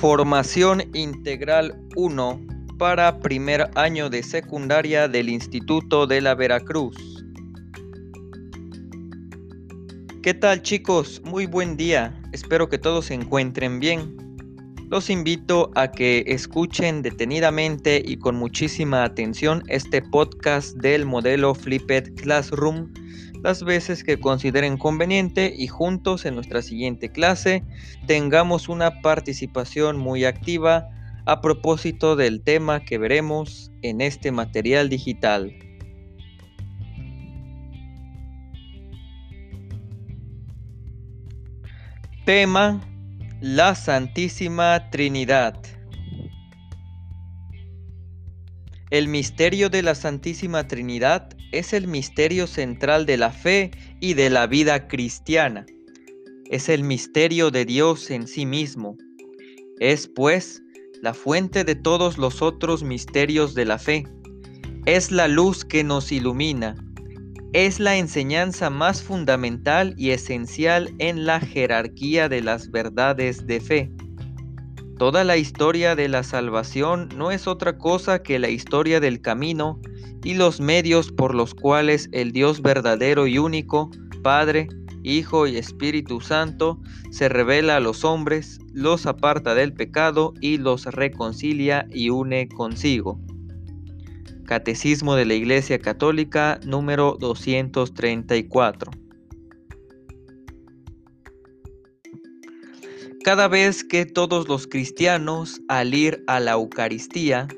Formación Integral 1 para primer año de secundaria del Instituto de la Veracruz. ¿Qué tal chicos? Muy buen día. Espero que todos se encuentren bien. Los invito a que escuchen detenidamente y con muchísima atención este podcast del modelo Flipped Classroom las veces que consideren conveniente y juntos en nuestra siguiente clase tengamos una participación muy activa a propósito del tema que veremos en este material digital. Tema La Santísima Trinidad. El misterio de la Santísima Trinidad es el misterio central de la fe y de la vida cristiana. Es el misterio de Dios en sí mismo. Es, pues, la fuente de todos los otros misterios de la fe. Es la luz que nos ilumina. Es la enseñanza más fundamental y esencial en la jerarquía de las verdades de fe. Toda la historia de la salvación no es otra cosa que la historia del camino y los medios por los cuales el Dios verdadero y único, Padre, Hijo y Espíritu Santo, se revela a los hombres, los aparta del pecado y los reconcilia y une consigo. Catecismo de la Iglesia Católica número 234. Cada vez que todos los cristianos, al ir a la Eucaristía,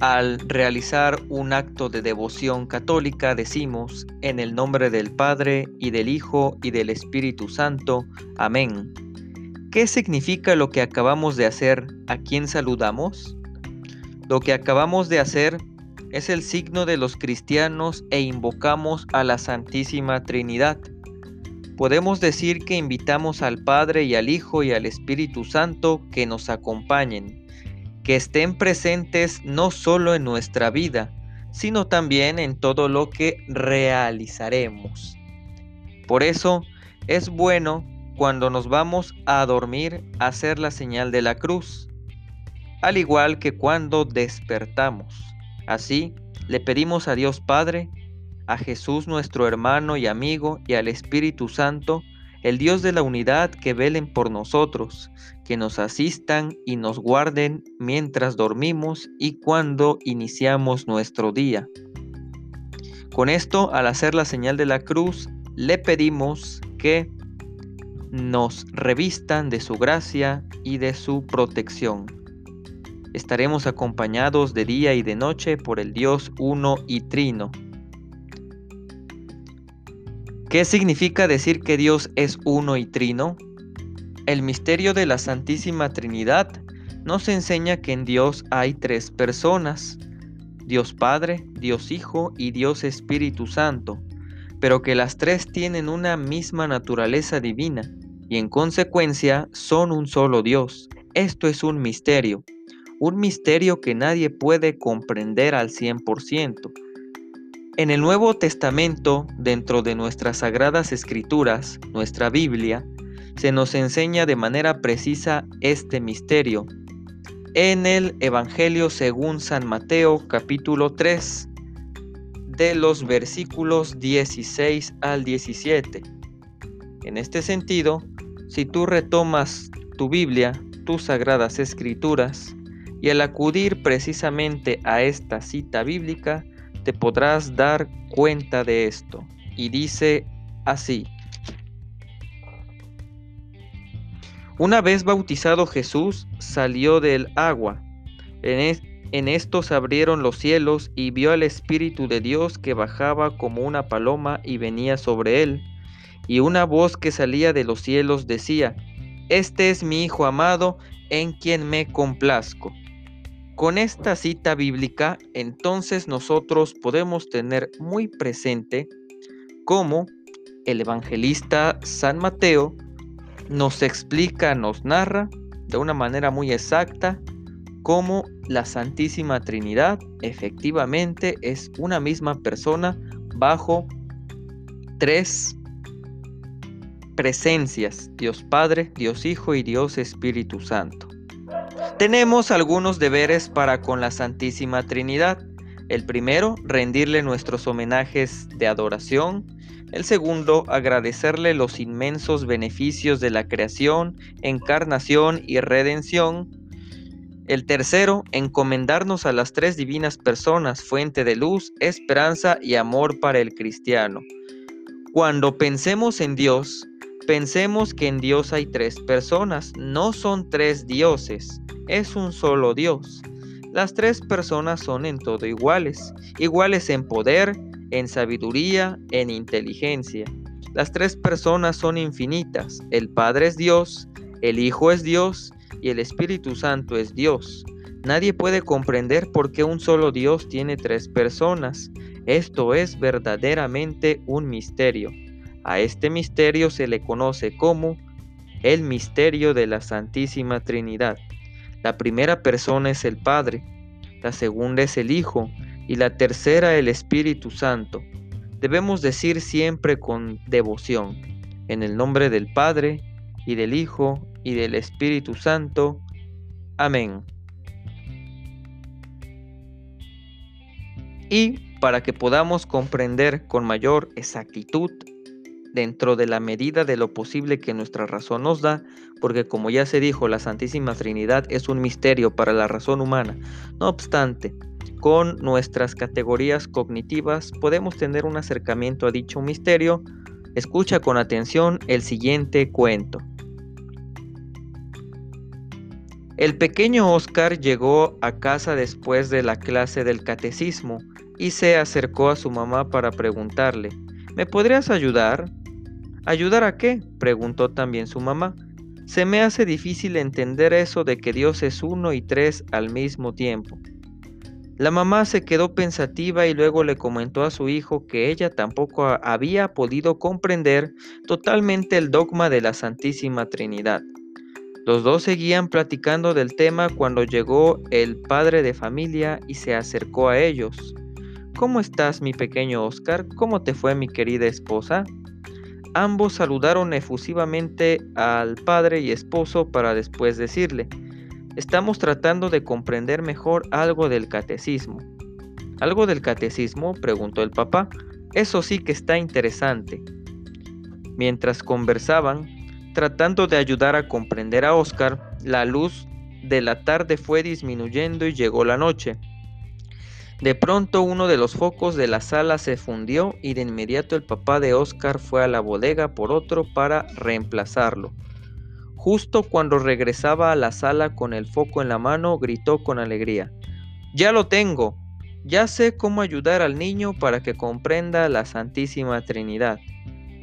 al realizar un acto de devoción católica decimos, en el nombre del Padre y del Hijo y del Espíritu Santo. Amén. ¿Qué significa lo que acabamos de hacer? ¿A quién saludamos? Lo que acabamos de hacer es el signo de los cristianos e invocamos a la Santísima Trinidad. Podemos decir que invitamos al Padre y al Hijo y al Espíritu Santo que nos acompañen que estén presentes no solo en nuestra vida, sino también en todo lo que realizaremos. Por eso es bueno cuando nos vamos a dormir hacer la señal de la cruz, al igual que cuando despertamos. Así le pedimos a Dios Padre, a Jesús nuestro hermano y amigo y al Espíritu Santo el Dios de la unidad, que velen por nosotros, que nos asistan y nos guarden mientras dormimos y cuando iniciamos nuestro día. Con esto, al hacer la señal de la cruz, le pedimos que nos revistan de su gracia y de su protección. Estaremos acompañados de día y de noche por el Dios uno y trino ¿Qué significa decir que Dios es uno y trino? El misterio de la Santísima Trinidad nos enseña que en Dios hay tres personas, Dios Padre, Dios Hijo y Dios Espíritu Santo, pero que las tres tienen una misma naturaleza divina y en consecuencia son un solo Dios. Esto es un misterio, un misterio que nadie puede comprender al 100%. En el Nuevo Testamento, dentro de nuestras sagradas escrituras, nuestra Biblia, se nos enseña de manera precisa este misterio. En el Evangelio según San Mateo capítulo 3, de los versículos 16 al 17. En este sentido, si tú retomas tu Biblia, tus sagradas escrituras, y al acudir precisamente a esta cita bíblica, te podrás dar cuenta de esto. Y dice así. Una vez bautizado Jesús, salió del agua. En, en esto se abrieron los cielos y vio al Espíritu de Dios que bajaba como una paloma y venía sobre él. Y una voz que salía de los cielos decía, Este es mi Hijo amado, en quien me complazco. Con esta cita bíblica, entonces nosotros podemos tener muy presente cómo el evangelista San Mateo nos explica, nos narra de una manera muy exacta cómo la Santísima Trinidad efectivamente es una misma persona bajo tres presencias, Dios Padre, Dios Hijo y Dios Espíritu Santo. Tenemos algunos deberes para con la Santísima Trinidad. El primero, rendirle nuestros homenajes de adoración. El segundo, agradecerle los inmensos beneficios de la creación, encarnación y redención. El tercero, encomendarnos a las tres divinas personas, fuente de luz, esperanza y amor para el cristiano. Cuando pensemos en Dios, pensemos que en Dios hay tres personas, no son tres dioses, es un solo Dios. Las tres personas son en todo iguales, iguales en poder, en sabiduría, en inteligencia. Las tres personas son infinitas. El Padre es Dios, el Hijo es Dios y el Espíritu Santo es Dios. Nadie puede comprender por qué un solo Dios tiene tres personas. Esto es verdaderamente un misterio. A este misterio se le conoce como el misterio de la Santísima Trinidad. La primera persona es el Padre, la segunda es el Hijo y la tercera el Espíritu Santo. Debemos decir siempre con devoción, en el nombre del Padre y del Hijo y del Espíritu Santo. Amén. Y para que podamos comprender con mayor exactitud dentro de la medida de lo posible que nuestra razón nos da, porque como ya se dijo, la Santísima Trinidad es un misterio para la razón humana. No obstante, con nuestras categorías cognitivas podemos tener un acercamiento a dicho misterio. Escucha con atención el siguiente cuento. El pequeño Oscar llegó a casa después de la clase del catecismo y se acercó a su mamá para preguntarle, ¿me podrías ayudar? ¿Ayudar a qué? preguntó también su mamá. Se me hace difícil entender eso de que Dios es uno y tres al mismo tiempo. La mamá se quedó pensativa y luego le comentó a su hijo que ella tampoco había podido comprender totalmente el dogma de la Santísima Trinidad. Los dos seguían platicando del tema cuando llegó el padre de familia y se acercó a ellos. ¿Cómo estás, mi pequeño Oscar? ¿Cómo te fue mi querida esposa? Ambos saludaron efusivamente al padre y esposo para después decirle, estamos tratando de comprender mejor algo del catecismo. ¿Algo del catecismo? preguntó el papá. Eso sí que está interesante. Mientras conversaban, tratando de ayudar a comprender a Oscar, la luz de la tarde fue disminuyendo y llegó la noche. De pronto uno de los focos de la sala se fundió y de inmediato el papá de Oscar fue a la bodega por otro para reemplazarlo. Justo cuando regresaba a la sala con el foco en la mano, gritó con alegría. Ya lo tengo. Ya sé cómo ayudar al niño para que comprenda la Santísima Trinidad.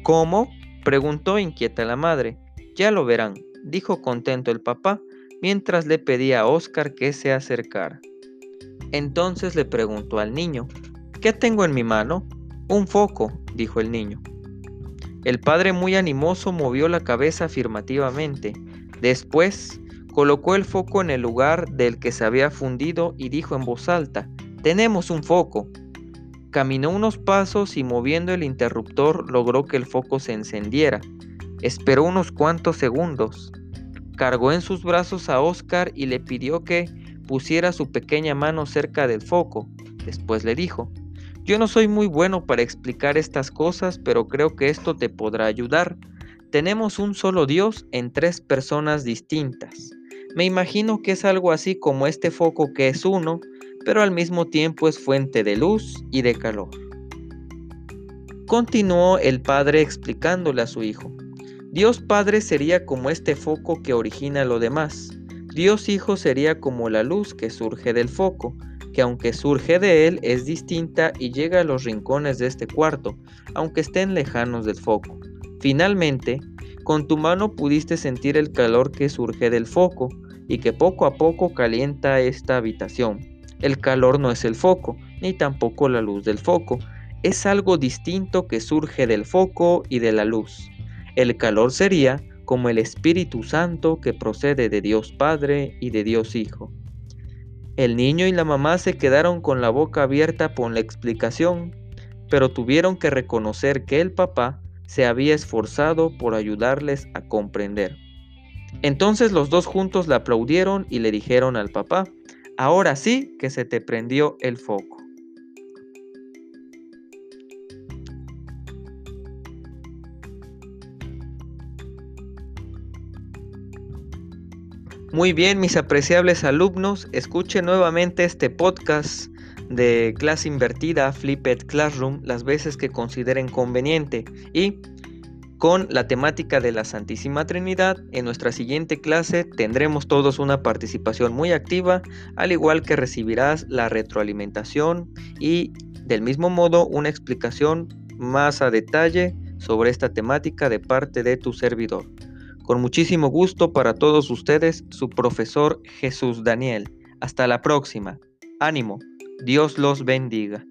¿Cómo? preguntó inquieta la madre. Ya lo verán, dijo contento el papá, mientras le pedía a Oscar que se acercara. Entonces le preguntó al niño, ¿qué tengo en mi mano? Un foco, dijo el niño. El padre muy animoso movió la cabeza afirmativamente. Después colocó el foco en el lugar del que se había fundido y dijo en voz alta, Tenemos un foco. Caminó unos pasos y moviendo el interruptor logró que el foco se encendiera. Esperó unos cuantos segundos. Cargó en sus brazos a Oscar y le pidió que, pusiera su pequeña mano cerca del foco. Después le dijo, yo no soy muy bueno para explicar estas cosas, pero creo que esto te podrá ayudar. Tenemos un solo Dios en tres personas distintas. Me imagino que es algo así como este foco que es uno, pero al mismo tiempo es fuente de luz y de calor. Continuó el padre explicándole a su hijo. Dios Padre sería como este foco que origina lo demás. Dios Hijo sería como la luz que surge del foco, que aunque surge de él es distinta y llega a los rincones de este cuarto, aunque estén lejanos del foco. Finalmente, con tu mano pudiste sentir el calor que surge del foco y que poco a poco calienta esta habitación. El calor no es el foco, ni tampoco la luz del foco, es algo distinto que surge del foco y de la luz. El calor sería como el Espíritu Santo que procede de Dios Padre y de Dios Hijo. El niño y la mamá se quedaron con la boca abierta por la explicación, pero tuvieron que reconocer que el papá se había esforzado por ayudarles a comprender. Entonces los dos juntos le aplaudieron y le dijeron al papá, ahora sí que se te prendió el foco. Muy bien, mis apreciables alumnos, escuchen nuevamente este podcast de clase invertida, Flipped Classroom, las veces que consideren conveniente y con la temática de la Santísima Trinidad. En nuestra siguiente clase tendremos todos una participación muy activa, al igual que recibirás la retroalimentación y del mismo modo una explicación más a detalle sobre esta temática de parte de tu servidor. Con muchísimo gusto para todos ustedes, su profesor Jesús Daniel. Hasta la próxima. Ánimo. Dios los bendiga.